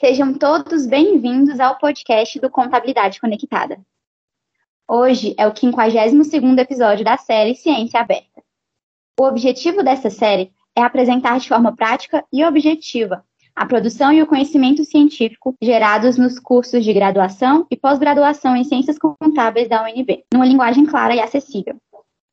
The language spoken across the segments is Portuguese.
Sejam todos bem-vindos ao podcast do Contabilidade Conectada. Hoje é o 52º episódio da série Ciência Aberta. O objetivo dessa série é apresentar de forma prática e objetiva a produção e o conhecimento científico gerados nos cursos de graduação e pós-graduação em Ciências Contábeis da UNB, numa linguagem clara e acessível.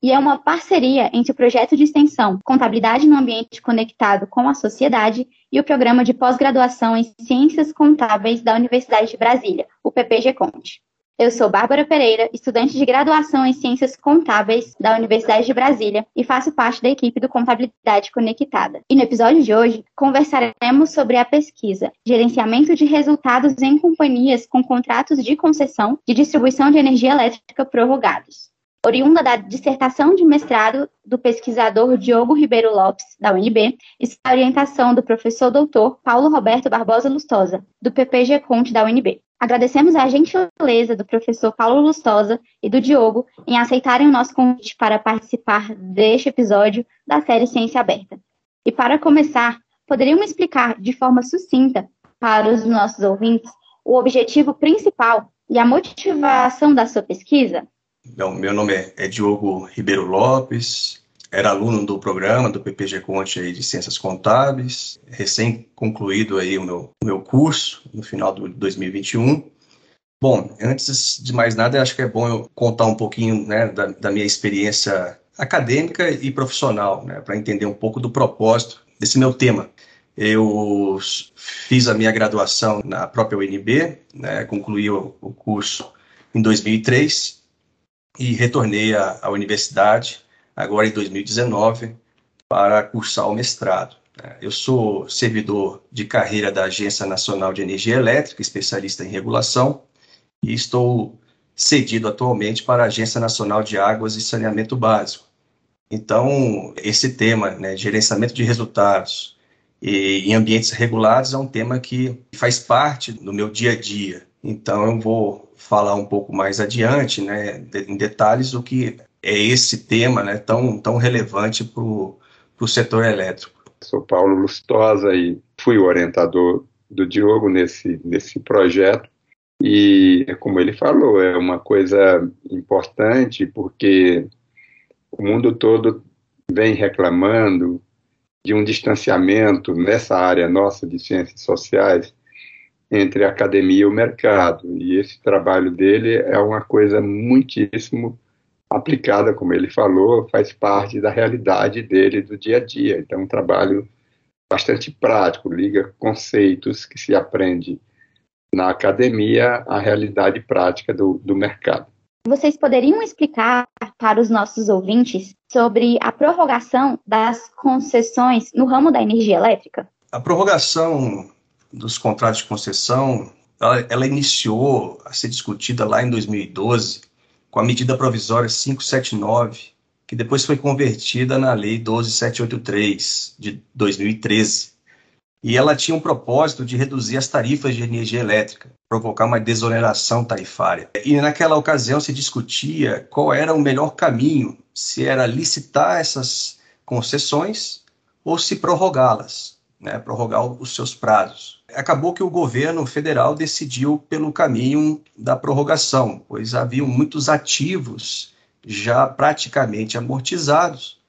E é uma parceria entre o projeto de extensão Contabilidade no Ambiente Conectado com a Sociedade e o programa de pós-graduação em Ciências Contábeis da Universidade de Brasília, o PPG Conte. Eu sou Bárbara Pereira, estudante de graduação em Ciências Contábeis da Universidade de Brasília e faço parte da equipe do Contabilidade Conectada. E no episódio de hoje, conversaremos sobre a pesquisa Gerenciamento de Resultados em Companhias com Contratos de Concessão de Distribuição de Energia Elétrica Prorrogados. Oriunda da dissertação de mestrado do pesquisador Diogo Ribeiro Lopes, da UNB, e a orientação do professor doutor Paulo Roberto Barbosa Lustosa, do PPG Conte da UNB. Agradecemos a gentileza do professor Paulo Lustosa e do Diogo em aceitarem o nosso convite para participar deste episódio da série Ciência Aberta. E para começar, poderiam explicar de forma sucinta para os nossos ouvintes o objetivo principal e a motivação da sua pesquisa? Meu nome é, é Diogo Ribeiro Lopes, era aluno do programa do PPG Conte aí de Ciências Contábeis, recém concluído aí o meu, o meu curso no final de 2021. Bom, antes de mais nada, acho que é bom eu contar um pouquinho né, da, da minha experiência acadêmica e profissional, né, para entender um pouco do propósito desse meu tema. Eu fiz a minha graduação na própria UNB, né, concluí o, o curso em 2003 e retornei à, à universidade agora em 2019, para cursar o mestrado. Né? Eu sou servidor de carreira da Agência Nacional de Energia Elétrica, especialista em regulação, e estou cedido atualmente para a Agência Nacional de Águas e Saneamento Básico. Então, esse tema, né, gerenciamento de resultados e, em ambientes regulados, é um tema que faz parte do meu dia a dia. Então, eu vou falar um pouco mais adiante, né, em detalhes, o que é esse tema né, tão, tão relevante para o setor elétrico. Sou Paulo Lustosa e fui o orientador do Diogo nesse, nesse projeto. E, como ele falou, é uma coisa importante porque o mundo todo vem reclamando de um distanciamento nessa área nossa de ciências sociais entre a academia e o mercado. E esse trabalho dele é uma coisa muitíssimo aplicada, como ele falou, faz parte da realidade dele do dia a dia. Então, é um trabalho bastante prático, liga conceitos que se aprende na academia à realidade prática do, do mercado. Vocês poderiam explicar para os nossos ouvintes sobre a prorrogação das concessões no ramo da energia elétrica? A prorrogação dos contratos de concessão, ela, ela iniciou a ser discutida lá em 2012 com a medida provisória 579, que depois foi convertida na Lei 12783 de 2013. E ela tinha um propósito de reduzir as tarifas de energia elétrica, provocar uma desoneração tarifária. E naquela ocasião se discutia qual era o melhor caminho, se era licitar essas concessões ou se prorrogá-las, né, prorrogar os seus prazos acabou que o governo federal decidiu pelo caminho da prorrogação, pois haviam muitos ativos já praticamente amortizados,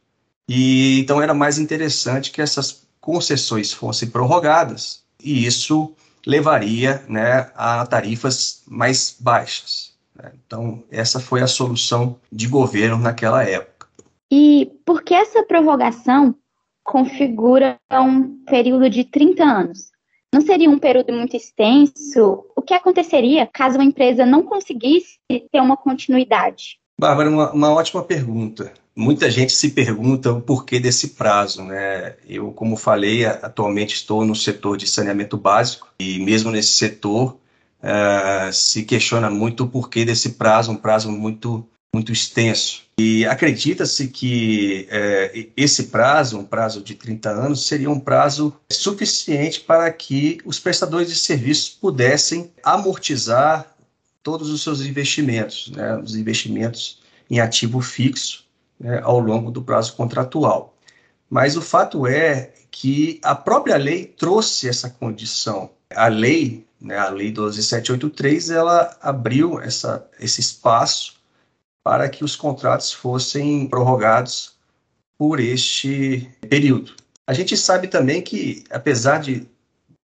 e então era mais interessante que essas concessões fossem prorrogadas, e isso levaria né, a tarifas mais baixas. Né? Então, essa foi a solução de governo naquela época. E por que essa prorrogação configura um período de 30 anos? Não seria um período muito extenso? O que aconteceria caso uma empresa não conseguisse ter uma continuidade? Bárbara, uma, uma ótima pergunta. Muita gente se pergunta o porquê desse prazo, né? Eu, como falei, atualmente estou no setor de saneamento básico e mesmo nesse setor uh, se questiona muito o porquê desse prazo, um prazo muito muito extenso. E acredita-se que é, esse prazo, um prazo de 30 anos, seria um prazo suficiente para que os prestadores de serviços pudessem amortizar todos os seus investimentos, né, os investimentos em ativo fixo né, ao longo do prazo contratual. Mas o fato é que a própria lei trouxe essa condição A lei, né, a lei 12783, ela abriu essa, esse espaço para que os contratos fossem prorrogados por este período. A gente sabe também que, apesar de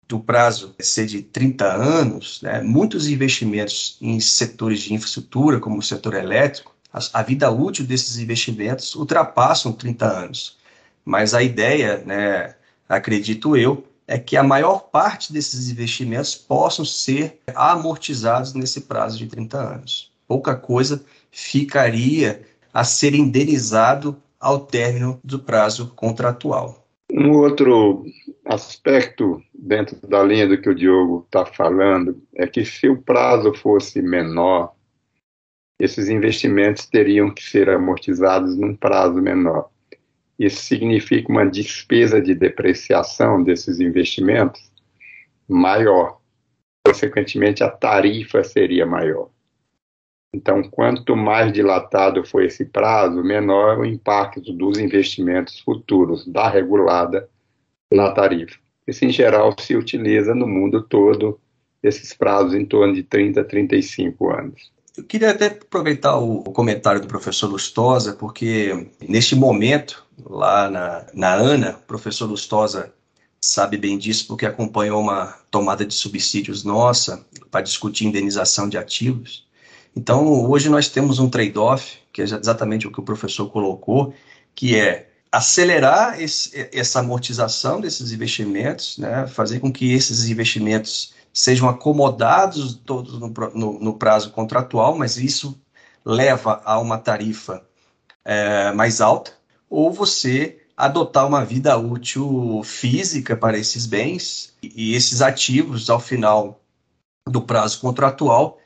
do prazo ser de 30 anos, né, muitos investimentos em setores de infraestrutura, como o setor elétrico, a, a, vida útil desses investimentos ultrapassam 30 anos. Mas a ideia, né, acredito eu, é que a maior parte desses investimentos possam ser amortizados nesse prazo de 30 anos. Pouca coisa ficaria a ser indenizado ao término do prazo contratual. Um outro aspecto dentro da linha do que o Diogo está falando é que se o prazo fosse menor, esses investimentos teriam que ser amortizados num prazo menor. Isso significa uma despesa de depreciação desses investimentos maior. Consequentemente, a tarifa seria maior. Então, quanto mais dilatado for esse prazo, menor o impacto dos investimentos futuros da regulada na tarifa. Isso, em geral, se utiliza no mundo todo, esses prazos em torno de 30 a 35 anos. Eu queria até aproveitar o comentário do professor Lustosa, porque neste momento, lá na, na ANA, o professor Lustosa sabe bem disso, porque acompanhou uma tomada de subsídios nossa para discutir indenização de ativos. Então, hoje nós temos um trade-off, que é exatamente o que o professor colocou, que é acelerar esse, essa amortização desses investimentos, né, fazer com que esses investimentos sejam acomodados todos no, no, no prazo contratual, mas isso leva a uma tarifa é, mais alta, ou você adotar uma vida útil física para esses bens e, esses ativos, ao final do prazo contratual,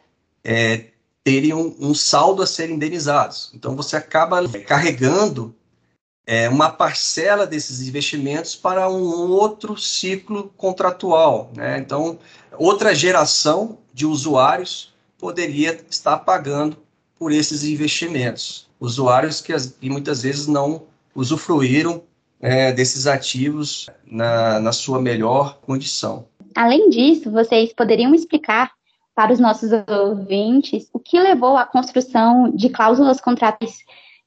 é, terem um, um, saldo a ser indenizados. Então, você acaba carregando é, uma parcela desses investimentos para um outro ciclo contratual. Né? Então, outra geração de usuários poderia estar pagando por esses investimentos. Usuários que, que muitas vezes não usufruíram é, desses ativos na, na sua melhor condição. Além disso, vocês poderiam explicar para os nossos ouvintes o que levou à construção de cláusulas contratuais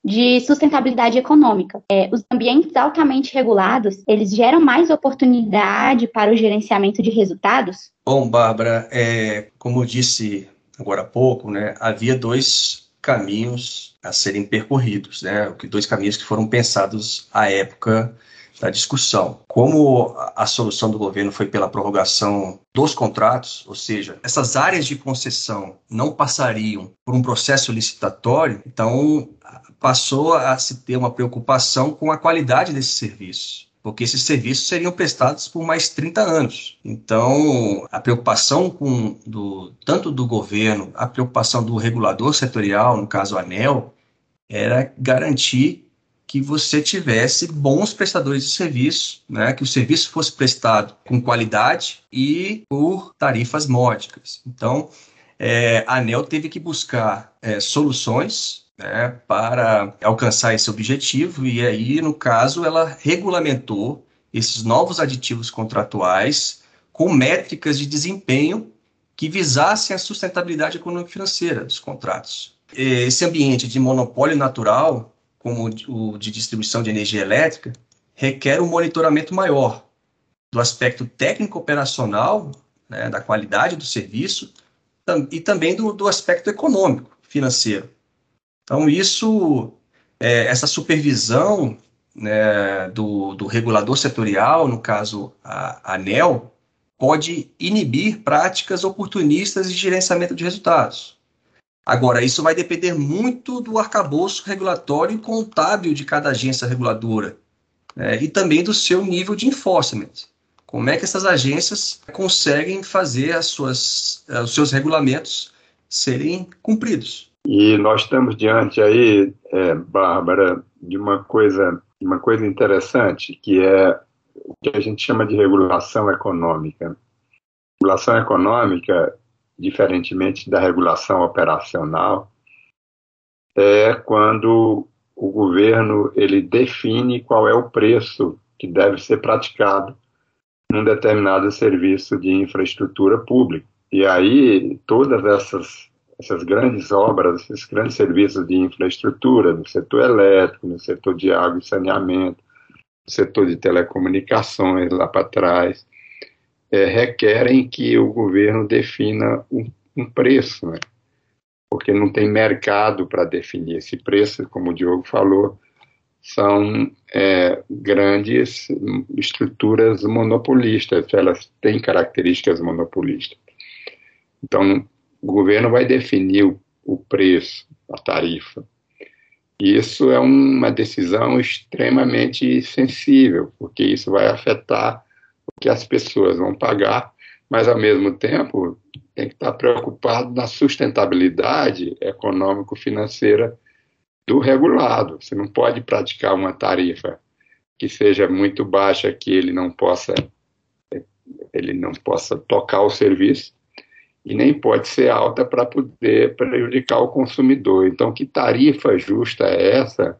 de sustentabilidade econômica. É, os ambientes altamente regulados, eles geram mais oportunidade para o gerenciamento de resultados? Bom, Bárbara, é, como eu disse agora há pouco, né, havia dois caminhos a serem percorridos, né, dois caminhos que foram pensados à época da discussão. Como a solução do governo foi pela prorrogação dos contratos, ou seja, essas áreas de concessão não passariam por um processo licitatório, então passou a se ter uma preocupação com a qualidade desse serviço porque esses serviços seriam prestados por mais 30 anos. Então, a preocupação com do, tanto do governo, a preocupação do regulador setorial, no caso a ANEL, era garantir que você tivesse bons prestadores de serviço, né, que o serviço fosse prestado com qualidade e por tarifas módicas. Então, é, a ANEL teve que buscar é, soluções né, para alcançar esse objetivo, e aí, no caso, ela regulamentou esses novos aditivos contratuais com métricas de desempenho que visassem a sustentabilidade econômica financeira dos contratos. Esse ambiente de monopólio natural como o de distribuição de energia elétrica, requer um monitoramento maior do aspecto técnico-operacional, né, da qualidade do serviço e também do, do aspecto econômico, financeiro. Então, isso, é, essa supervisão né, do, do, regulador setorial, no caso a ANEL, pode inibir práticas oportunistas de gerenciamento de resultados. Agora, isso vai depender muito do arcabouço regulatório e contábil de cada agência reguladora né, e também do seu nível de enforcement. Como é que essas agências conseguem fazer as suas, eh, os seus regulamentos serem cumpridos? E nós estamos diante aí, é, Bárbara, de uma coisa, uma coisa interessante, que é o que a gente chama de regulação econômica. Regulação econômica diferentemente da regulação operacional, é quando o governo ele define qual é o preço que deve ser praticado num determinado serviço de infraestrutura pública. E aí, todas essas, essas grandes obras, esses grandes serviços de infraestrutura, no setor elétrico, no setor de água e saneamento, no setor de telecomunicações lá para trás, é, requerem que o governo defina um, um preço, né? porque não tem mercado para definir esse preço, como o Diogo falou, são é, grandes estruturas monopolistas, elas têm características monopolistas. Então, o governo vai definir o, o preço, a tarifa. E isso é uma decisão extremamente sensível, porque isso vai afetar que as pessoas vão pagar, mas, ao mesmo tempo, tem que estar preocupado na sustentabilidade econômico-financeira do regulado. Você não pode praticar uma tarifa que seja muito baixa, que ele não possa ele não possa tocar o serviço e nem pode ser alta para poder prejudicar o consumidor. Então, que tarifa justa é essa?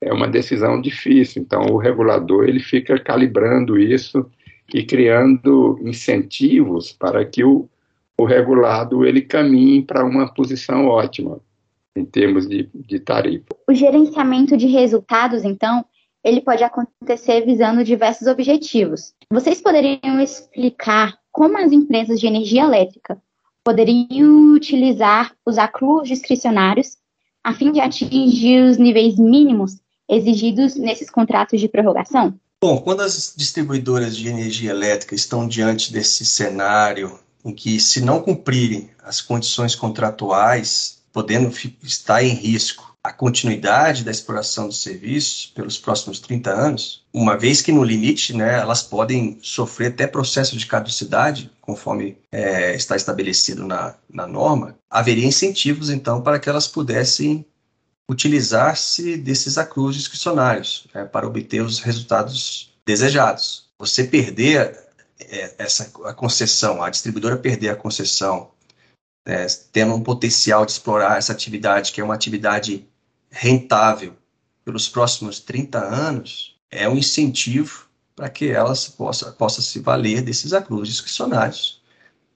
É uma decisão difícil. Então, o regulador ele fica calibrando isso e criando incentivos para que o, o regulado ele caminhe para uma posição ótima em termos de, de tarifa. O gerenciamento de resultados, então, ele pode acontecer visando diversos objetivos. Vocês poderiam explicar como as empresas de energia elétrica poderiam utilizar os acrús discricionários a fim de atingir os níveis mínimos exigidos nesses contratos de prorrogação? Bom, quando as distribuidoras de energia elétrica estão diante desse cenário em que, se não cumprirem as condições contratuais, podendo estar em risco a continuidade da exploração dos serviços pelos próximos 30 anos, uma vez que no limite né, elas podem sofrer até processo de caducidade, conforme é, está estabelecido na, na norma, haveria incentivos então para que elas pudessem utilizar-se desses acrús discricionários né, para obter os resultados desejados. Você perder é, essa a concessão, a distribuidora perder a concessão, é, tendo um potencial de explorar essa atividade, que é uma atividade rentável pelos próximos 30 anos, é um incentivo para que elas possa, possa se valer desses acrús discricionários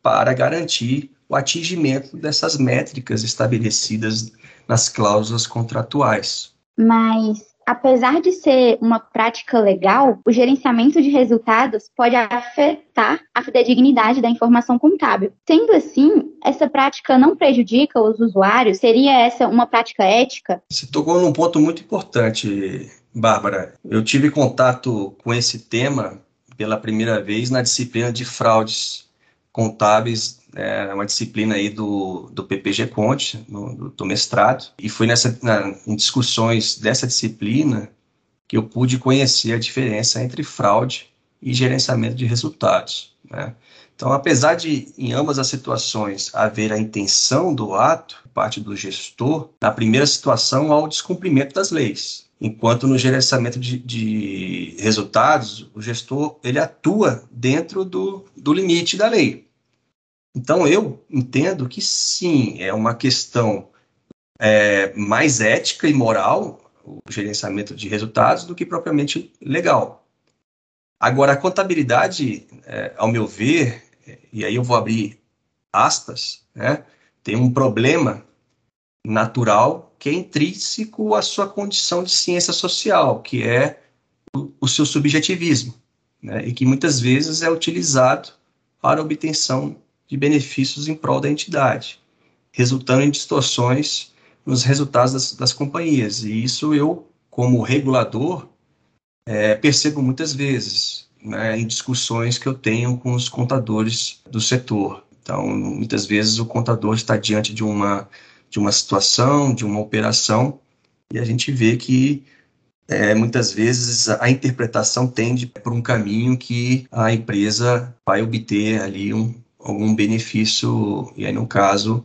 para garantir o atingimento dessas métricas estabelecidas nas cláusulas contratuais. Mas, apesar de ser uma prática legal, o gerenciamento de resultados pode afetar a fidedignidade da informação contábil. Sendo assim, essa prática não prejudica os usuários? Seria essa uma prática ética? Você tocou num ponto muito importante, Bárbara. Eu tive contato com esse tema pela primeira vez na disciplina de fraudes contábeis é uma disciplina aí do, do PPG Conte, no, do, mestrado, e foi nessa, na, em discussões dessa disciplina que eu pude conhecer a diferença entre fraude e gerenciamento de resultados. Né? Então, apesar de, em ambas as situações, haver a intenção do ato, parte do gestor, na primeira situação há o descumprimento das leis. Enquanto no gerenciamento de, de resultados, o gestor ele atua dentro do, do limite da lei. Então, eu entendo que sim, é uma questão é, mais ética e moral, o gerenciamento de resultados, do que propriamente legal. Agora, a contabilidade, é, ao meu ver, e aí eu vou abrir aspas, né, tem um problema natural que é intrínseco à sua condição de ciência social, que é o, o seu subjetivismo, né, e que muitas vezes é utilizado para obtenção de benefícios em prol da entidade, resultando em distorções nos resultados das, das companhias. E isso eu, como regulador, é, percebo muitas vezes né, em discussões que eu tenho com os contadores do setor. Então, muitas vezes o contador está diante de uma, de uma situação, de uma operação, e a gente vê que é, muitas vezes a interpretação tende por um caminho que a empresa vai obter ali um, algum benefício, e aí no caso,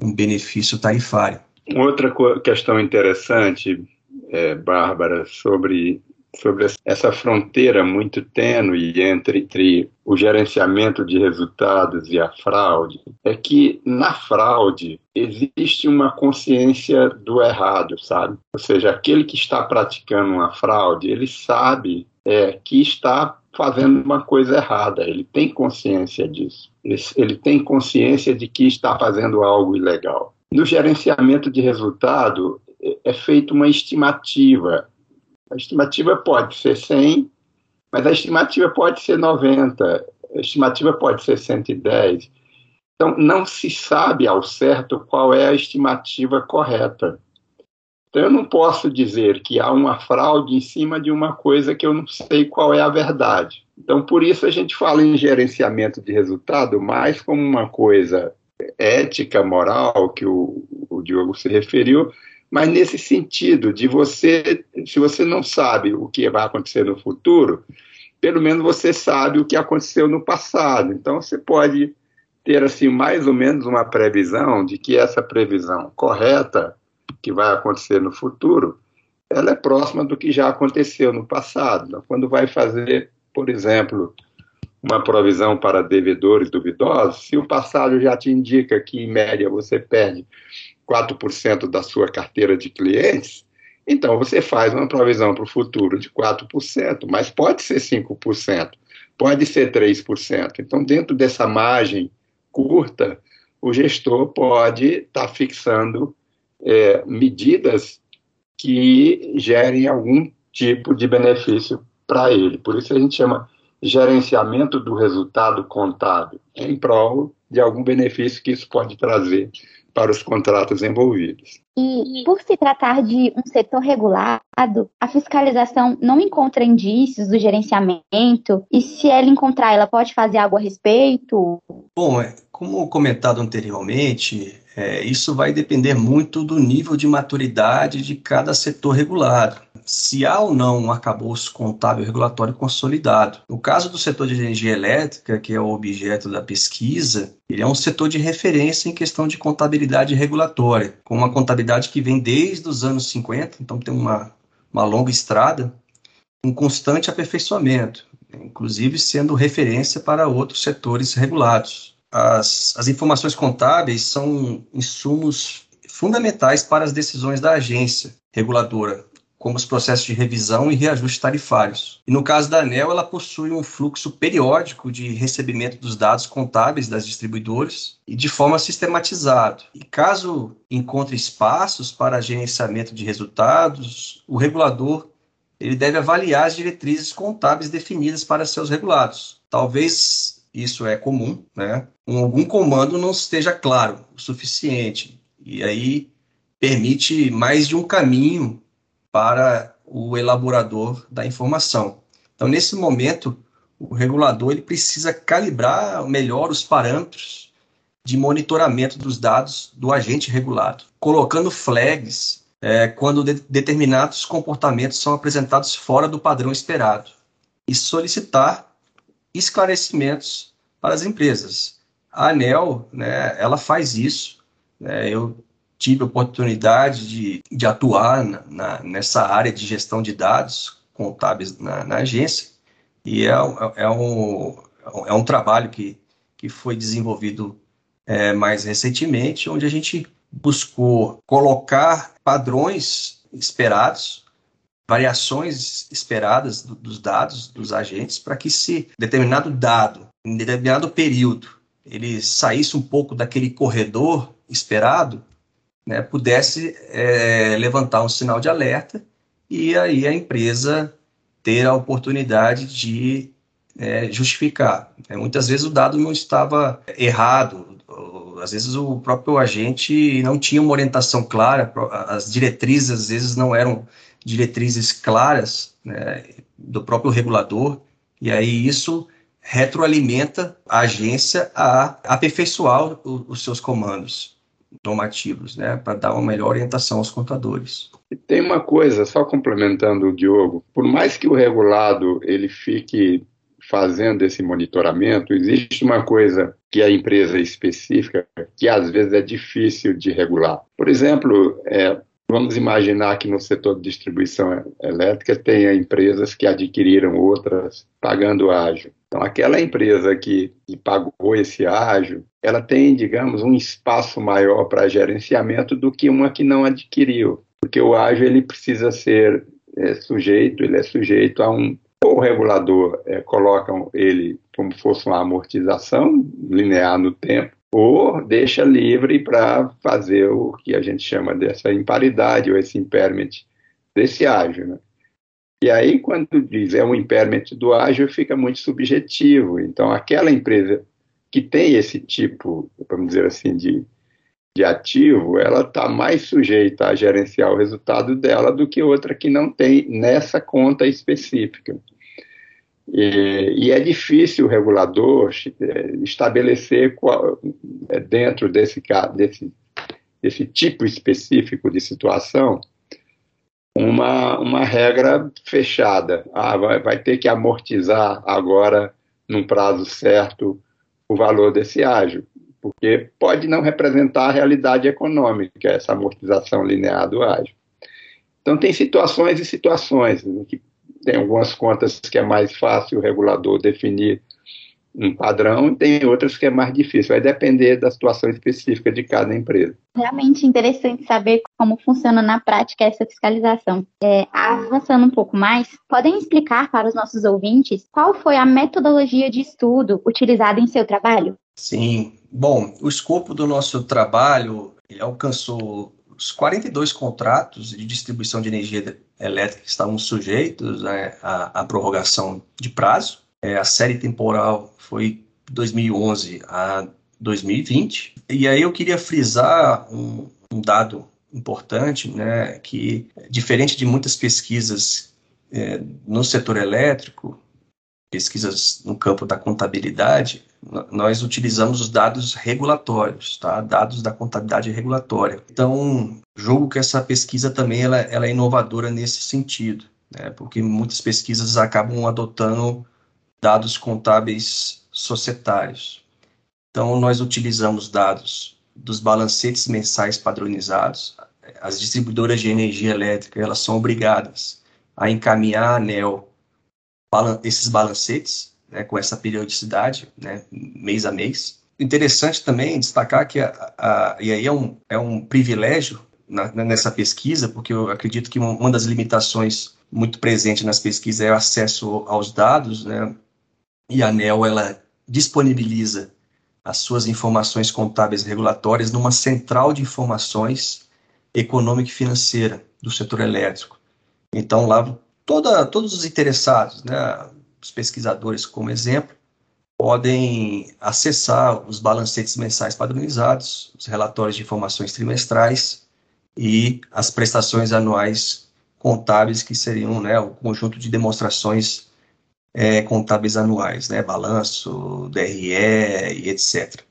um benefício tarifário. Outra questão interessante, é, Bárbara, sobre, sobre essa fronteira muito tênue entre, entre o gerenciamento de resultados e a fraude, é que na fraude existe uma consciência do errado, sabe? Ou seja, aquele que está praticando uma fraude, ele sabe é, que está fazendo uma coisa errada, ele tem consciência disso, ele tem consciência de que está fazendo algo ilegal. No gerenciamento de resultado, é, é feita uma estimativa. A estimativa pode ser 100, mas a estimativa pode ser 90, a estimativa pode ser 110. Então, não se sabe ao certo qual é a estimativa correta. Então, eu não posso dizer que há uma fraude em cima de uma coisa que eu não sei qual é a verdade. Então, por isso a gente fala em gerenciamento de resultado mais como uma coisa ética, moral, que o, o Diogo se referiu, mas nesse sentido de você, se você não sabe o que vai acontecer no futuro, pelo menos você sabe o que aconteceu no passado. Então, você pode ter assim mais ou menos uma previsão de que essa previsão correta que vai acontecer no futuro, ela é próxima do que já aconteceu no passado. Então, quando vai fazer, por exemplo, uma provisão para devedores duvidosos, se o passado já te indica que, em média, você perde 4% da sua carteira de clientes, então você faz uma provisão para o futuro de 4%, mas pode ser 5%, pode ser 3%. Então, dentro dessa margem curta, o gestor pode estar tá fixando é, medidas que gerem algum tipo de benefício para ele. Por isso a gente chama gerenciamento do resultado contábil, em prol de algum benefício que isso pode trazer para os contratos envolvidos. E por se tratar de um setor regulado, a fiscalização não encontra indícios do gerenciamento e se ela encontrar, ela pode fazer algo a respeito? Bom, é, como comentado anteriormente, é, isso vai depender muito do nível de maturidade de cada setor regulado. Se há ou não um arcabouço contábil regulatório consolidado. No caso do setor de energia elétrica, que é o objeto da pesquisa, ele é um setor de referência em questão de contabilidade regulatória, com uma contabilidade que vem desde os anos 50, então tem uma, uma longa estrada, um constante aperfeiçoamento, inclusive sendo referência para outros setores regulados as, as informações contábeis são insumos fundamentais para as decisões da agência reguladora, como os processos de revisão e reajuste tarifários. E no caso da ANEL, ela possui um fluxo periódico de recebimento dos dados contábeis das distribuidoras e de forma sistematizada. E caso encontre espaços para gerenciamento de resultados, o regulador ele deve avaliar as diretrizes contábeis definidas para seus regulados. Talvez isso é comum, né? Algum comando não esteja claro o suficiente e aí permite mais de um caminho para o elaborador da informação. Então, nesse momento, o regulador ele precisa calibrar melhor os parâmetros de monitoramento dos dados do agente regulado, colocando flags é, quando de determinados comportamentos são apresentados fora do padrão esperado e solicitar esclarecimentos para as empresas. A ANEL, né, ela faz isso. Né, eu tive a oportunidade de, de atuar na, na, nessa área de gestão de dados contábeis na, na agência e é, é, um, é um trabalho que, que foi desenvolvido é, mais recentemente, onde a gente buscou colocar padrões esperados variações esperadas do, dos dados dos agentes para que se determinado dado, em determinado período, ele saísse um pouco daquele corredor esperado, né, pudesse é, levantar um sinal de alerta e aí a empresa ter a oportunidade de é, justificar. É, muitas vezes o dado não estava errado, às vezes o próprio agente não tinha uma orientação clara, as diretrizes às vezes não eram diretrizes claras né, do próprio regulador, e aí isso retroalimenta a agência a aperfeiçoar o, os seus comandos normativos, né, para dar uma melhor orientação aos contadores. E tem uma coisa, só complementando o Diogo, por mais que o regulado ele fique fazendo esse monitoramento, existe uma coisa que a empresa específica que às vezes é difícil de regular. Por exemplo, é, Vamos imaginar que no setor de distribuição elétrica tenha empresas que adquiriram outras pagando ágio. Então, aquela empresa que, pagou esse ágio, ela tem, digamos, um espaço maior para gerenciamento do que uma que não adquiriu, porque o ágio ele precisa ser é, sujeito, ele é sujeito a um ou o regulador é, coloca ele como fosse uma amortização linear no tempo, ou deixa livre para fazer o que a gente chama dessa imparidade ou esse impairment desse ágio. Né? E aí, quando diz é um impairment do ágil, fica muito subjetivo. Então, aquela empresa que tem esse tipo, vamos dizer assim, de, de ativo, ela está mais sujeita a gerenciar o resultado dela do que outra que não tem nessa conta específica. E, e, é difícil o regulador é, estabelecer qual, é, dentro desse, desse, desse tipo específico de situação uma, uma regra fechada. Ah, vai, vai ter que amortizar agora, num prazo certo, o valor desse ágio, porque pode não representar a realidade econômica, essa amortização linear do ágio. Então, tem situações e situações, né, que tem algumas contas que é mais fácil o regulador definir um padrão e tem outras que é mais difícil. Vai depender da situação específica de cada empresa. Realmente interessante saber como funciona na prática essa fiscalização. É, avançando um pouco mais, podem explicar para os nossos ouvintes qual foi a metodologia de estudo utilizada em seu trabalho? Sim. Bom, o escopo do nosso trabalho alcançou os 42 contratos de distribuição de energia elétrica que estavam sujeitos né, à, à, prorrogação de prazo. É, a série temporal foi 2011 a 2020. E aí eu queria frisar um, um dado importante, né, que diferente de muitas pesquisas é, no setor elétrico, pesquisas no campo da contabilidade, nós utilizamos os dados regulatórios, tá? dados da contabilidade regulatória. Então, julgo que essa pesquisa também ela, ela é inovadora nesse sentido, né? porque muitas pesquisas acabam adotando dados contábeis societários. Então, nós utilizamos dados dos balancetes mensais padronizados. As distribuidoras de energia elétrica elas são obrigadas a encaminhar a ANEL esses balancetes né, com essa periodicidade, né, mês a mês. Interessante também destacar que, a, a, e aí é um, é um privilégio na, nessa pesquisa, porque eu acredito que uma das limitações muito presente nas pesquisas é o acesso aos dados, né, e a ANEL ela disponibiliza as suas informações contábeis regulatórias numa central de informações econômica e financeira do setor elétrico. Então, lá toda, todos os interessados, né, os pesquisadores como exemplo, podem acessar os balancetes mensais padronizados, os relatórios de informações trimestrais e as prestações anuais contábeis, que seriam né, o conjunto de demonstrações é, contábeis anuais, né, balanço, DRE e etc.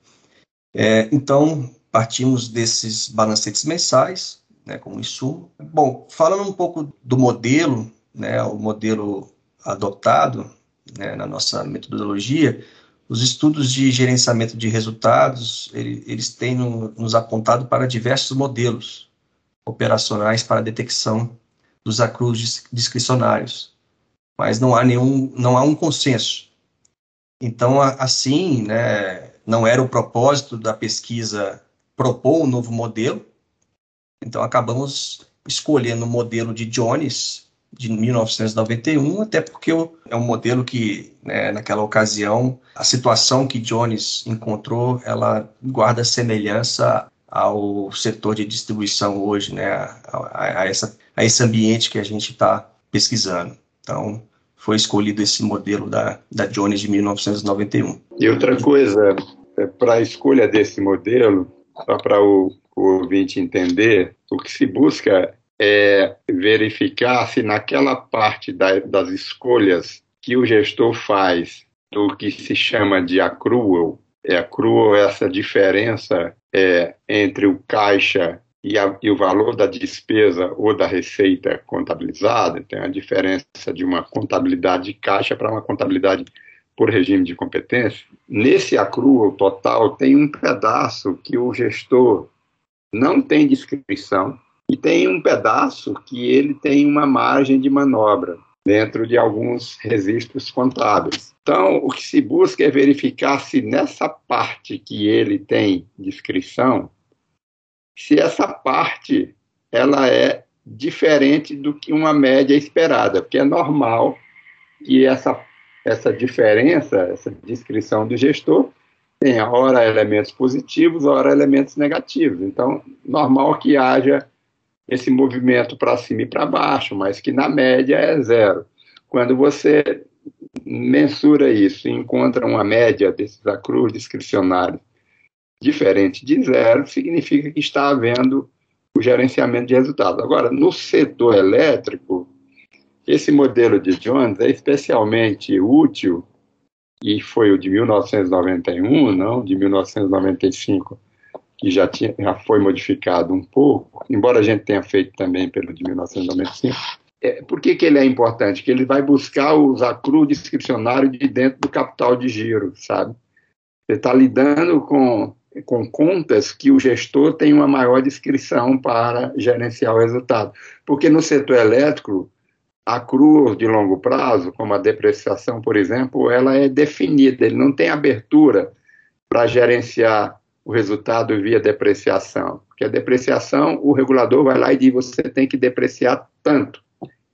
É, então, partimos desses balancetes mensais, né, como insumo. Bom, falando um pouco do modelo, né, o modelo adotado né, na nossa metodologia, os estudos de gerenciamento de resultados, ele, eles têm no, nos apontado para diversos modelos operacionais para detecção dos acrús discricionários, mas não há nenhum, não há um consenso. Então, assim, né, não era o propósito da pesquisa propor um novo modelo, então acabamos escolhendo o modelo de Jones, de 1991, até porque é um modelo que, né, naquela ocasião, a situação que Jones encontrou, ela guarda semelhança ao setor de distribuição hoje, né, a, a, essa, a esse ambiente que a gente está pesquisando. Então, foi escolhido esse modelo da, da Jones de 1991. E outra coisa, é, para a escolha desse modelo, só para o, o ouvinte entender, o que se busca é verificar se naquela parte da, das escolhas que o gestor faz do que se chama de accrual, é accrual essa diferença é, entre o caixa e, a, e, o valor da despesa ou da receita contabilizada, tem a diferença de uma contabilidade de caixa para uma contabilidade por regime de competência. Nesse accrual total tem um pedaço que o gestor não tem descrição, e tem um pedaço que ele tem uma margem de manobra dentro de alguns registros contábeis. Então, o que se busca é verificar se nessa parte que ele tem descrição, se essa parte ela é diferente do que uma média esperada, porque é normal que essa, essa diferença, essa descrição do gestor, tem ora elementos positivos, ora elementos negativos. Então, normal que haja esse movimento para cima e para baixo, mas que na média é zero. Quando você mensura isso e encontra uma média desses acrus discricionários diferente de zero, significa que está havendo o gerenciamento de resultados. Agora, no setor elétrico, esse modelo de Jones é especialmente útil, e foi o de 1991, não de 1995, que já, tinha, já foi modificado um pouco, embora a gente tenha feito também pelo de 1995. É, por que, que ele é importante? Que ele vai buscar os acrus discricionários de dentro do capital de giro, sabe? Você está lidando com com contas que o gestor tem uma maior descrição para gerenciar o resultado. Porque no setor elétrico, a cruz de longo prazo, como a depreciação, por exemplo, ela é definida, ele não tem abertura para gerenciar o resultado via depreciação. Porque a depreciação, o regulador vai lá e diz, você tem que depreciar tanto.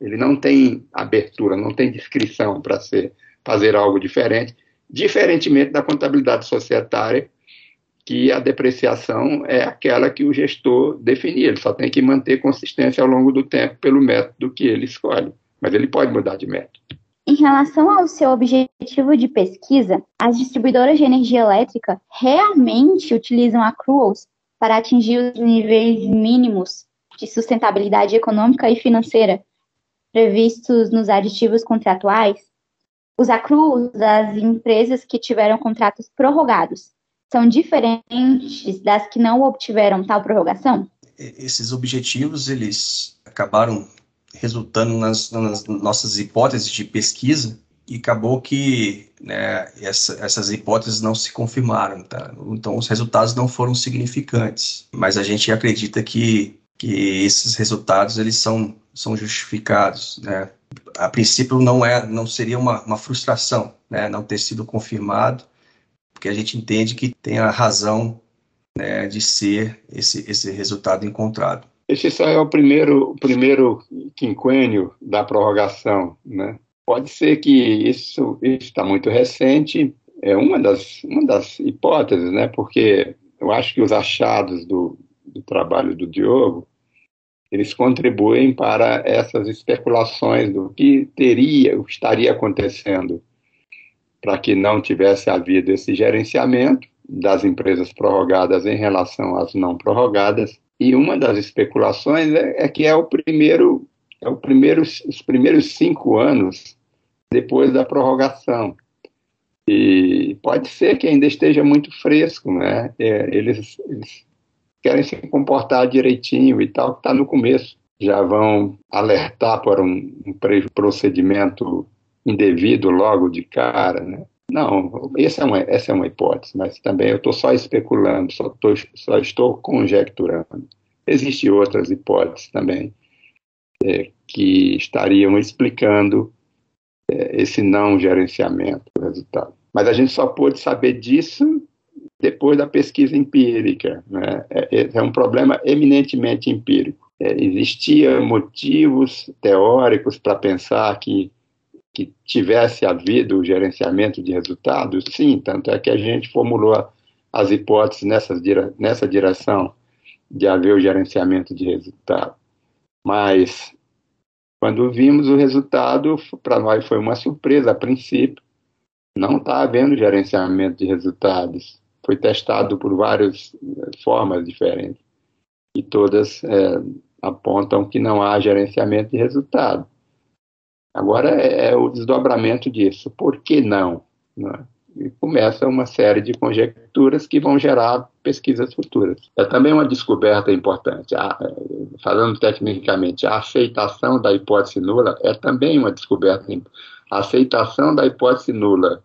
Ele não tem abertura, não tem descrição para fazer algo diferente, diferentemente da contabilidade societária, que a depreciação é aquela que o gestor definir. Ele só tem que manter consistência ao longo do tempo pelo método que ele escolhe. Mas ele pode mudar de método. Em relação ao seu objetivo de pesquisa, as distribuidoras de energia elétrica realmente utilizam accruals para atingir os níveis mínimos de sustentabilidade econômica e financeira previstos nos aditivos contratuais? Os accruals das empresas que tiveram contratos prorrogados são diferentes das que não obtiveram tal prorrogação? Esses objetivos, eles acabaram resultando nas, nas nossas hipóteses de pesquisa e acabou que né, essa, essas hipóteses não se confirmaram, tá? Então os resultados não foram significantes, mas a gente acredita que, que esses resultados eles são, são justificados, né? A princípio não é, não seria uma, uma frustração, né, não ter sido confirmado, porque a gente entende que tem a razão né, de ser esse, esse resultado encontrado. Esse só é o primeiro, o primeiro quinquênio da prorrogação, né? Pode ser que isso está muito recente, é uma das, uma das hipóteses, né? Porque eu acho que os achados do, do trabalho do Diogo, eles contribuem para essas especulações do que teria, o que estaria acontecendo para que não tivesse havido esse gerenciamento das empresas prorrogadas em relação às não prorrogadas. E uma das especulações é, é que é o primeiro, é o primeiro, os primeiros cinco anos depois da prorrogação. E pode ser que ainda esteja muito fresco, né? É, eles, eles querem se comportar direitinho e tal, está no começo. Já vão alertar para um, um procedimento indevido logo de cara, né? Não, essa é uma, essa é uma hipótese, mas também eu estou só especulando, só, tô, só estou conjecturando. Existem outras hipóteses também é, que estariam explicando é, esse não gerenciamento do resultado. Mas a gente só pôde saber disso depois da pesquisa empírica. Né? É, é, um problema eminentemente empírico. É, existia motivos teóricos para pensar que que tivesse havido o gerenciamento de resultados? Sim, tanto é que a gente formulou as hipóteses nessa, nessa direção de haver o gerenciamento de resultado. Mas, quando vimos o resultado, para nós foi uma surpresa a princípio. Não está havendo gerenciamento de resultados. Foi testado por várias eh, formas diferentes. E todas é, apontam que não há gerenciamento de resultado. Agora é, é o desdobramento disso. Por que não? É? E começa uma série de conjecturas que vão gerar pesquisas futuras. É também uma descoberta importante. A, falando tecnicamente, a aceitação da hipótese nula é também uma descoberta. A aceitação da hipótese nula,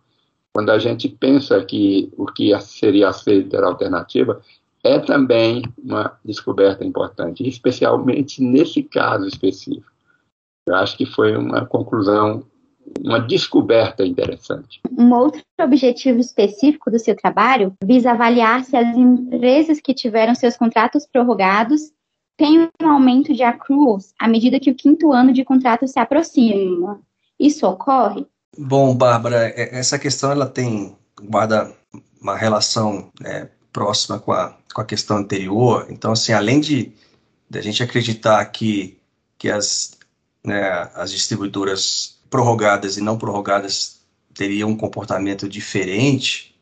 quando a gente pensa que o que seria aceito era alternativa, é também uma descoberta importante, especialmente nesse caso específico. Eu acho que foi uma conclusão, uma descoberta interessante. Um outro objetivo específico do seu trabalho visa avaliar se as empresas que tiveram seus contratos prorrogados têm um aumento de accruals à medida que o quinto ano de contrato se aproxima. Isso ocorre? Bom, Bárbara, é, essa questão ela tem guarda uma relação né, próxima com a, com a questão anterior. Então, assim, além de, de a gente acreditar que, que as, né, as distribuidoras prorrogadas e não prorrogadas teriam um comportamento diferente,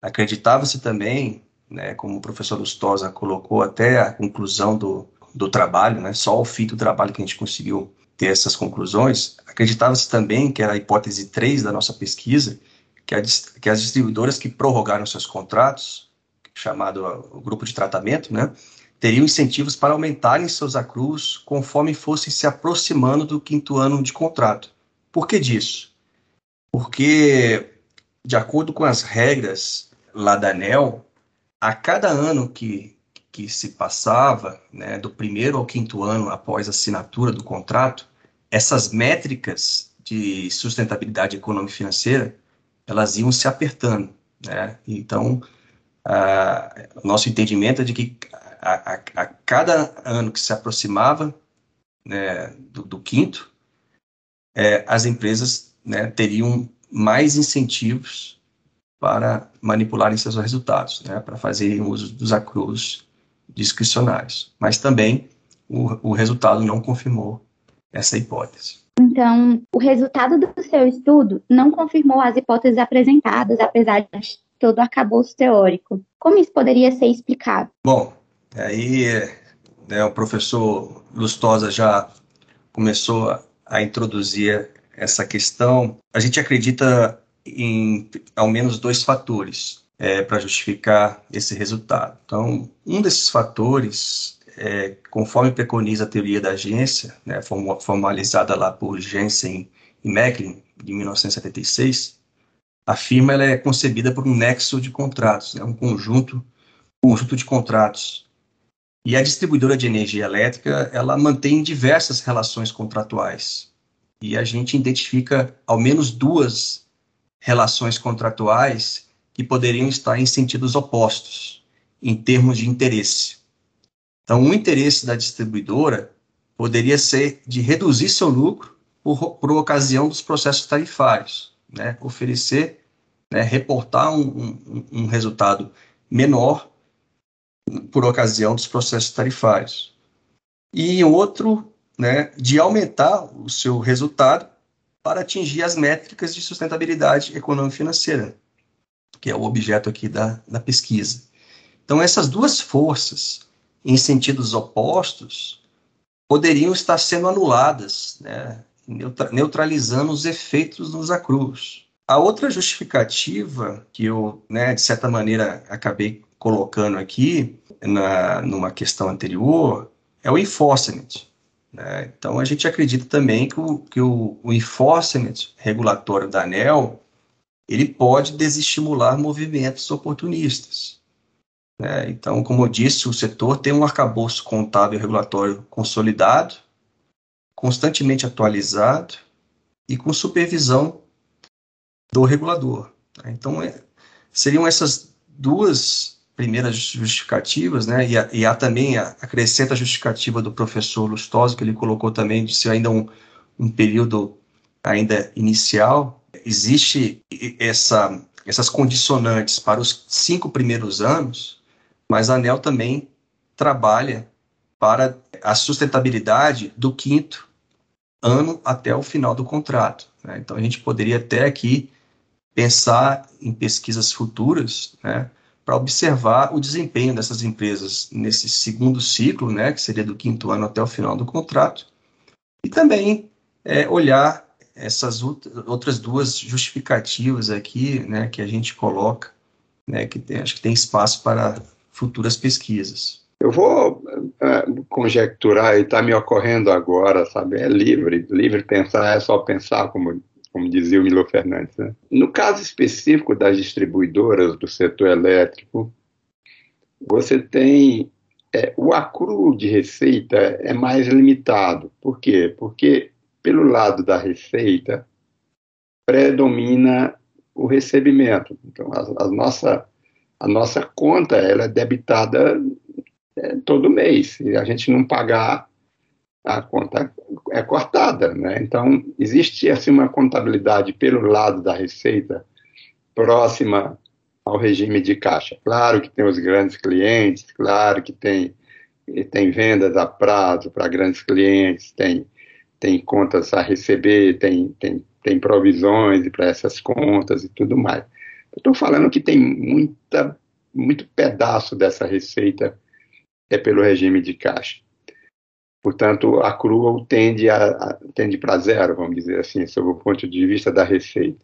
acreditava-se também, né, como o professor Lustosa colocou até a conclusão do, do trabalho, né, só ao fim do trabalho que a gente conseguiu ter essas conclusões, acreditava-se também, que era a hipótese 3 da nossa pesquisa, que, a, que as distribuidoras que prorrogaram seus contratos, chamado o grupo de tratamento, né, teriam incentivos para aumentarem seus acrus conforme fossem se aproximando do quinto ano de contrato. Por que disso? Porque, de acordo com as regras lá da ANEL, a cada ano que, que se passava, né, do primeiro ao quinto ano após a assinatura do contrato, essas métricas de sustentabilidade econômica e financeira elas iam se apertando. Né? Então, nosso entendimento é de que a, a, a, cada ano que se aproximava né, do, do, quinto, é, as empresas né, teriam mais incentivos para manipularem seus resultados, né, para fazerem uso dos acrus discricionários. Mas também o, o resultado não confirmou essa hipótese. Então, o resultado do seu estudo não confirmou as hipóteses apresentadas, apesar de todo o arcabouço teórico. Como isso poderia ser explicado? Bom, aí né, o professor Lustosa já começou a introduzir essa questão. A gente acredita em ao menos dois fatores é, para justificar esse resultado. Então, um desses fatores é, conforme preconiza a teoria da agência, né, formalizada lá por Jensen e Macklin, de 1976, a firma ela é concebida por um nexo de contratos, né, um conjunto, conjunto de contratos. E a distribuidora de energia elétrica ela mantém diversas relações contratuais. E a gente identifica ao menos duas relações contratuais que poderiam estar em sentidos opostos, em termos de interesse. Então, o interesse da distribuidora poderia ser de reduzir seu lucro por, por ocasião dos processos tarifários, né? oferecer, né, reportar um, um, um resultado menor por ocasião dos processos tarifários. E outro, né, de aumentar o seu resultado para atingir as métricas de sustentabilidade econômica financeira, que é o objeto aqui da, da pesquisa. Então, essas duas forças em sentidos opostos poderiam estar sendo anuladas, né, neutralizando os efeitos dos acrus. A outra justificativa que eu, né, de certa maneira, acabei colocando aqui na, numa questão anterior é o enforcement. Né? Então, a gente acredita também que o, que o, o enforcement regulatório da ANEL ele pode desestimular movimentos oportunistas. É, então, como eu disse, o setor tem um arcabouço contábil regulatório consolidado, constantemente atualizado e com supervisão do regulador. Né? Então, é, seriam essas duas primeiras justificativas, né? e, e há também a acrescenta justificativa do professor Lustoso, que ele colocou também de ser ainda um, um período ainda inicial. Existe essa, essas condicionantes para os cinco primeiros anos, mas a ANEL também trabalha para a sustentabilidade do quinto ano até o final do contrato. Né? Então, a gente poderia até aqui pensar em pesquisas futuras, né, para observar o desempenho dessas empresas nesse segundo ciclo, né, que seria do quinto ano até o final do contrato, e também é, olhar essas outras duas justificativas aqui, né, que a gente coloca, né, que tem, acho que tem espaço para futuras pesquisas. Eu vou uh, conjecturar e está me ocorrendo agora, sabe? É livre, livre pensar, é só pensar, como, como dizia o Milo Fernandes. Né? No caso específico das distribuidoras do setor elétrico, você tem é, o acrúo de receita é mais limitado. Por quê? Porque pelo lado da receita predomina o recebimento. Então, a, a nossa a nossa conta ela é debitada é, todo mês. Se a gente não pagar, a conta é cortada, né? Então existe assim uma contabilidade pelo lado da receita próxima ao regime de caixa. Claro que tem os grandes clientes, claro que tem tem vendas a prazo para grandes clientes, tem tem contas a receber, tem tem tem provisões para essas contas e tudo mais. Estou falando que tem muita muito pedaço dessa receita é pelo regime de caixa. Portanto, a crua tende, a, a, tende para zero, vamos dizer assim, sob o ponto de vista da receita.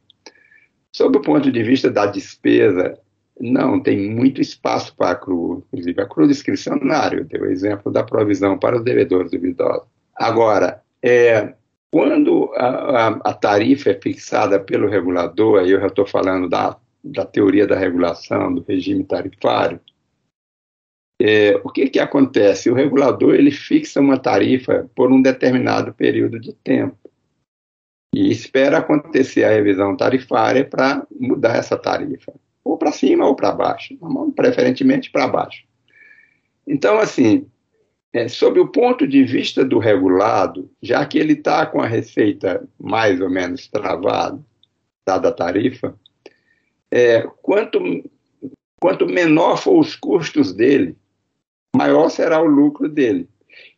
Sob o ponto de vista da despesa, não, tem muito espaço para a crua. Inclusive, a crua discricionária, deu o exemplo da provisão para os devedores duvidosos. Agora, é, quando a, a, a, tarifa é fixada pelo regulador, aí eu já estou falando da, da teoria da regulação, do regime tarifário, é, o que, que acontece? O regulador ele fixa uma tarifa por um determinado período de tempo e espera acontecer a revisão tarifária para mudar essa tarifa, ou para cima ou para baixo, preferentemente para baixo. Então, assim, é, sob o ponto de vista do regulado, já que ele está com a receita mais ou menos travada, dada a tarifa, é, quanto, quanto menor for os custos dele, maior será o lucro dele.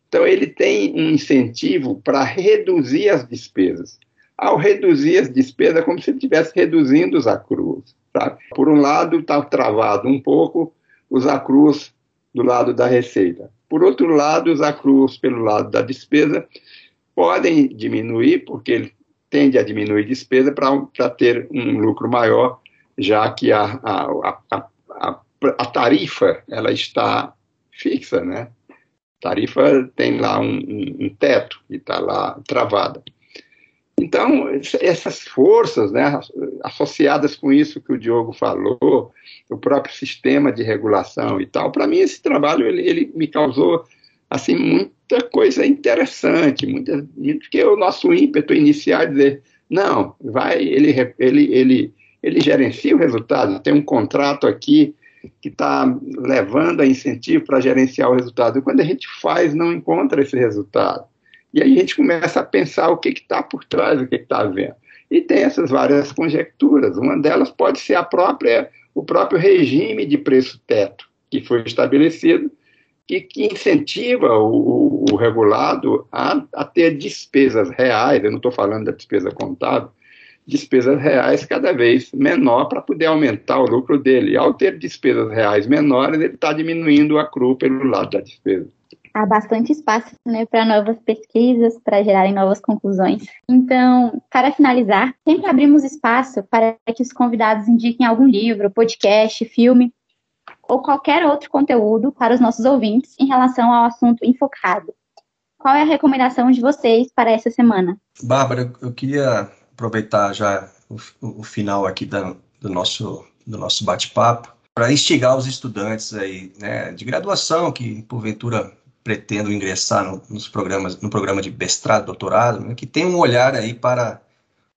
Então, ele tem um incentivo para reduzir as despesas. Ao reduzir as despesas, é como se ele estivesse reduzindo os acrus. Sabe? Por um lado, está travado um pouco os acrus do lado da receita. Por outro lado, os acrus pelo lado da despesa podem diminuir, porque ele tende a diminuir despesa para ter um lucro maior, já que a, a, a, a, a tarifa ela está fixa, né? Tarifa tem lá um, um, teto e está lá travada. Então, essas forças, né, associadas com isso que o Diogo falou, o próprio sistema de regulação e tal, para mim esse trabalho ele, ele, me causou assim muita coisa interessante, muita, porque o nosso ímpeto inicial é dizer, não, vai, ele, ele, ele, ele gerencia o resultado, tem um contrato aqui que está levando a incentivo para gerenciar o resultado. E quando a gente faz, não encontra esse resultado. E aí a gente começa a pensar o que está por trás, o que está havendo. E tem essas várias conjecturas. Uma delas pode ser a própria, o próprio regime de preço teto que foi estabelecido, que, que incentiva o, o regulado a, a, ter despesas reais, eu não estou falando da despesa contábil, despesas reais cada vez menor para poder aumentar o lucro dele. E ao ter despesas reais menores, ele está diminuindo a CRU pelo lado da despesa. Há bastante espaço né, para novas pesquisas, para gerarem novas conclusões. Então, para finalizar, sempre abrimos espaço para que os convidados indiquem algum livro, podcast, filme ou qualquer outro conteúdo para os nossos ouvintes em relação ao assunto enfocado. Qual é a recomendação de vocês para essa semana? Bárbara, eu queria aproveitar já o, o final aqui da, do nosso, do nosso bate-papo para instigar os estudantes aí, né, de graduação que porventura pretendam ingressar no, nos programas, no programa de mestrado, doutorado, né, que tenham um olhar aí para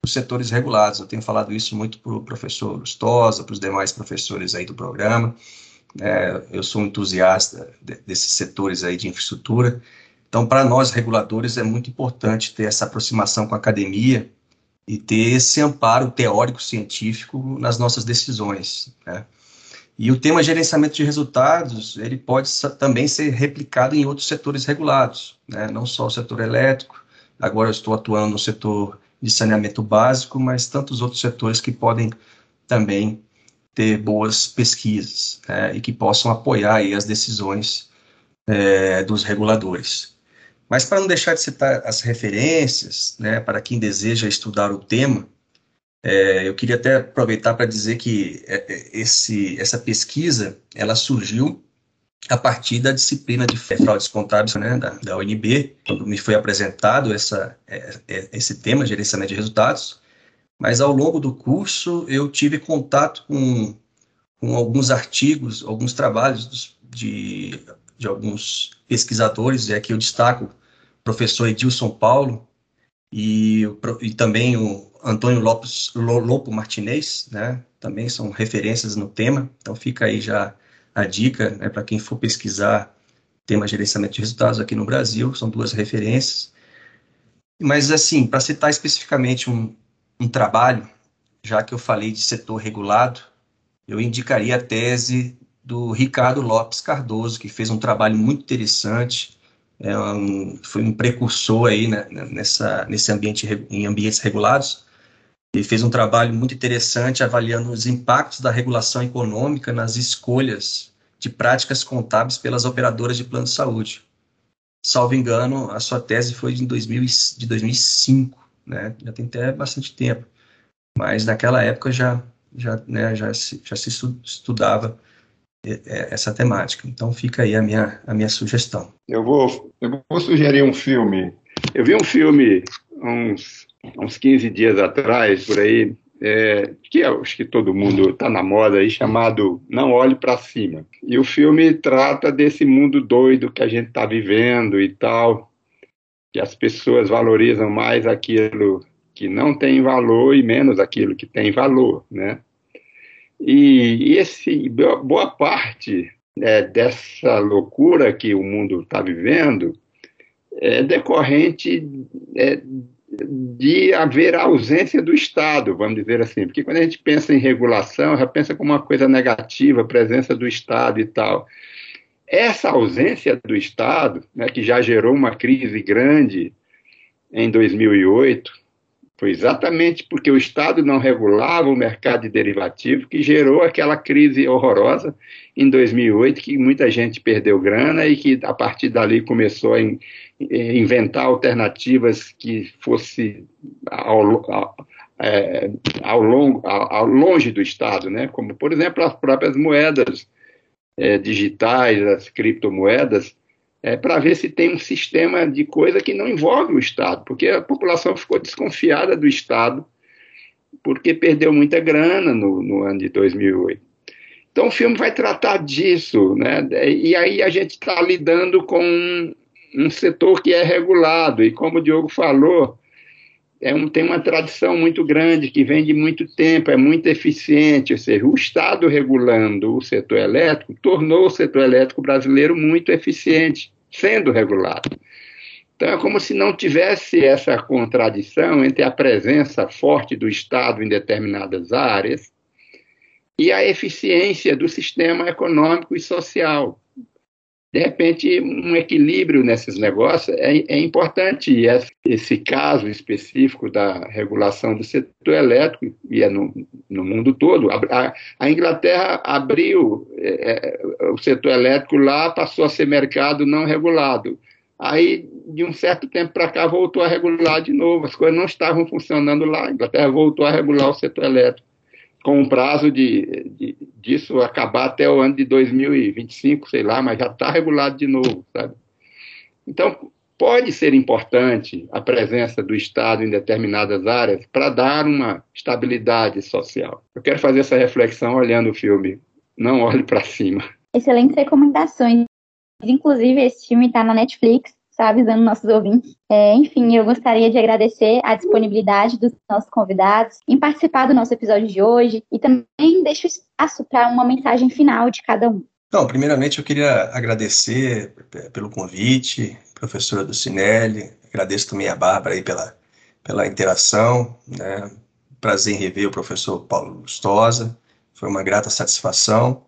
os setores regulados. Eu tenho falado isso muito para o professor Lustosa, para os demais professores aí do programa. É, eu sou um entusiasta de, desses setores aí de infraestrutura. Então, para nós reguladores é muito importante ter essa aproximação com a academia e ter esse amparo teórico científico nas nossas decisões. Né? E o tema gerenciamento de resultados, ele pode também ser replicado em outros setores regulados, né? não só o setor elétrico, agora eu estou atuando no setor de saneamento básico, mas tantos outros setores que podem também ter boas pesquisas né? e que possam apoiar as decisões é, dos reguladores. Mas para não deixar de citar as referências, né, para quem deseja estudar o tema, é, eu queria até aproveitar para dizer que é, é, esse, essa pesquisa ela surgiu a partir da disciplina de fraudes contábeis né, da, da UNB, quando me foi apresentado essa, é, esse tema, gerenciamento de resultados, mas ao longo do curso eu tive contato com, com alguns artigos, alguns trabalhos de, de alguns pesquisadores, e aqui eu destaco professor Edilson Paulo e, e também o Antônio Lopes, Lopo Martinez, né? Também são referências no tema. Então fica aí já a dica né, para quem for pesquisar Tema Gerenciamento de Resultados aqui no Brasil, são duas referências. Mas, assim, para citar especificamente um, um trabalho, já que eu falei de setor regulado, eu indicaria a tese do Ricardo Lopes Cardoso, que fez um trabalho muito interessante, é um, foi um precursor aí né, nessa, nesse ambiente, em ambientes regulados, ele fez um trabalho muito interessante avaliando os impactos da regulação econômica nas escolhas de práticas contábeis pelas operadoras de plano de saúde. Salvo engano, a sua tese foi de, 2000, de 2005, né? já tem até bastante tempo, mas naquela época já, já, né, já, se, já se estudava essa temática. Então fica aí a minha, a minha sugestão. Eu vou, eu vou sugerir um filme. Eu vi um filme uns uns 15 dias atrás, por aí, é, que acho que todo mundo está na moda aí, chamado Não Olhe para Cima. E o filme trata desse mundo doido que a gente está vivendo e tal, que as pessoas valorizam mais aquilo que não tem valor e menos aquilo que tem valor, né? E, esse, boa parte é, dessa loucura que o mundo está vivendo é decorrente é, de haver ausência do Estado, vamos dizer assim, porque quando a gente pensa em regulação, já pensa como uma coisa negativa, a presença do Estado e tal. Essa ausência do Estado, né, que já gerou uma crise grande em 2008, foi exatamente porque o Estado não regulava o mercado de derivativo que gerou aquela crise horrorosa em 2008, que muita gente perdeu grana e que a partir dali começou a inventar alternativas que fosse ao, ao, é, ao, longo, ao, ao, longe do Estado, né? como, por exemplo, as próprias moedas é, digitais, as criptomoedas, é, para ver se tem um sistema de coisa que não envolve o Estado, porque a população ficou desconfiada do Estado, porque perdeu muita grana no, no ano de 2008. Então o filme vai tratar disso, né? E aí a gente está lidando com um setor que é regulado, e como o Diogo falou, é um, tem uma tradição muito grande, que vem de muito tempo, é muito eficiente, ou seja, o Estado regulando o setor elétrico tornou o setor elétrico brasileiro muito eficiente, sendo regulado. Então, é como se não tivesse essa contradição entre a presença forte do Estado em determinadas áreas e a eficiência do sistema econômico e social de repente, um equilíbrio nesses negócios é, é importante. E esse caso específico da regulação do setor elétrico, e é no, no mundo todo, a, a Inglaterra abriu é, é, o setor elétrico lá, passou a ser mercado não regulado. Aí, de um certo tempo para cá, voltou a regular de novo. As coisas não estavam funcionando lá. A Inglaterra voltou a regular o setor elétrico com um prazo de, de, disso acabar até o ano de 2025, sei lá, mas já está regulado de novo, sabe? Então, pode ser importante a presença do Estado em determinadas áreas para dar uma estabilidade social. Eu quero fazer essa reflexão olhando o filme Não Olhe para Cima. Excelentes recomendações. Inclusive, esse filme está na Netflix está avisando nossos ouvintes. É, enfim, eu gostaria de agradecer a disponibilidade dos nossos convidados em participar do nosso episódio de hoje e também deixo espaço para uma mensagem final de cada um. Não, primeiramente eu queria agradecer pelo convite, professora Ducinelli, agradeço também a Bárbara aí pela, pela interação, né? prazer em rever o professor Paulo Lustosa, foi uma grata satisfação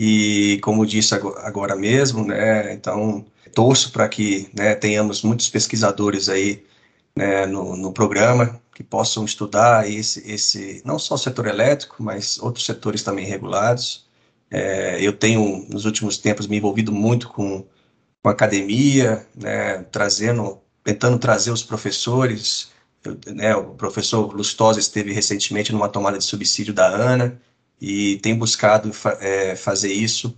e como disse agora mesmo, né, então torço para que né, tenhamos muitos pesquisadores aí né, no, no, programa que possam estudar esse, esse, não só o setor elétrico, mas outros setores também regulados. É, eu tenho, nos últimos tempos, me envolvido muito com, com academia, né, trazendo, tentando trazer os professores. Eu, né, o professor Lustosa esteve recentemente numa tomada de subsídio da ANA e tem buscado é, fazer isso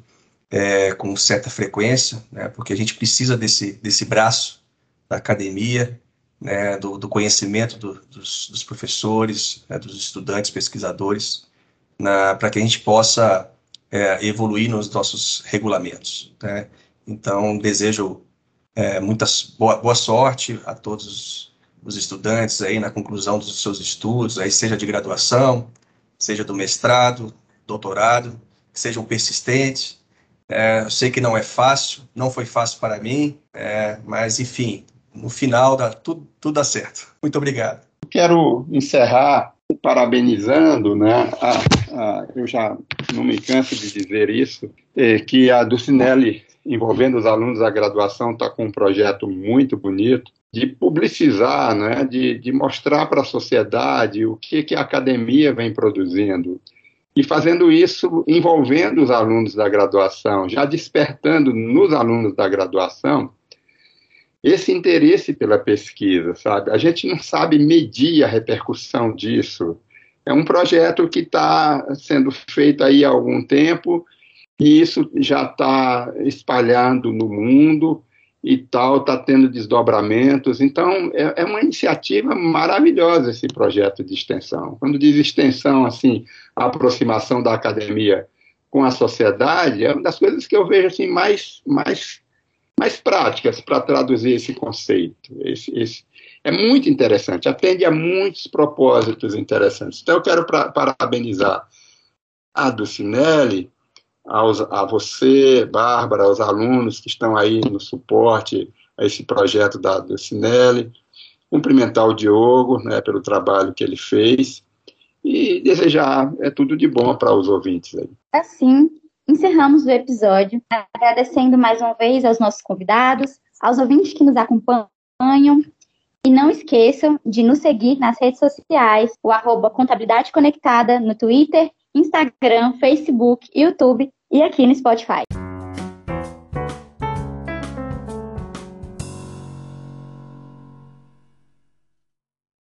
é, com certa frequência, né, porque a gente precisa desse, desse braço da academia, né, do, do, conhecimento do, dos, dos, professores, né, dos estudantes, pesquisadores, para que a gente possa é, evoluir nos nossos regulamentos. Né. Então, desejo é, muitas, boa, boa sorte a todos os estudantes aí na conclusão dos seus estudos, aí seja de graduação, seja do mestrado, doutorado, sejam persistentes, É, eu sei que não é fácil, não foi fácil para mim, é, mas enfim, no final dá, tudo, tudo dá certo. Muito obrigado. Quero encerrar parabenizando, né? A, a, eu já não me canso de dizer isso, é, que a Ducinelli, envolvendo os alunos da graduação, está com um projeto muito bonito de publicizar, né? de, de mostrar para a sociedade o que, que a academia vem produzindo. E fazendo isso envolvendo os alunos da graduação, já despertando nos alunos da graduação esse interesse pela pesquisa, sabe? A gente não sabe medir a repercussão disso. É um projeto que está sendo feito aí há algum tempo e isso já está espalhando no mundo e tal, está tendo desdobramentos. Então, é, é, uma iniciativa maravilhosa esse projeto de extensão. Quando diz extensão, assim, a aproximação da academia com a sociedade, é uma das coisas que eu vejo assim mais, mais mais práticas para traduzir esse conceito. Esse, esse, é muito interessante, atende a muitos propósitos interessantes. Então, eu quero pra, parabenizar a Ducinelli, aos, a você, Bárbara, aos alunos que estão aí no suporte a esse projeto da Ducinelli, cumprimentar o Diogo né, pelo trabalho que ele fez e desejar é tudo de bom para os ouvintes aí. Assim, encerramos o episódio, agradecendo mais uma vez aos nossos convidados, aos ouvintes que nos acompanham. E não esqueçam de nos seguir nas redes sociais, o arroba Contabilidade Conectada no Twitter, Instagram, Facebook, YouTube e aqui no Spotify.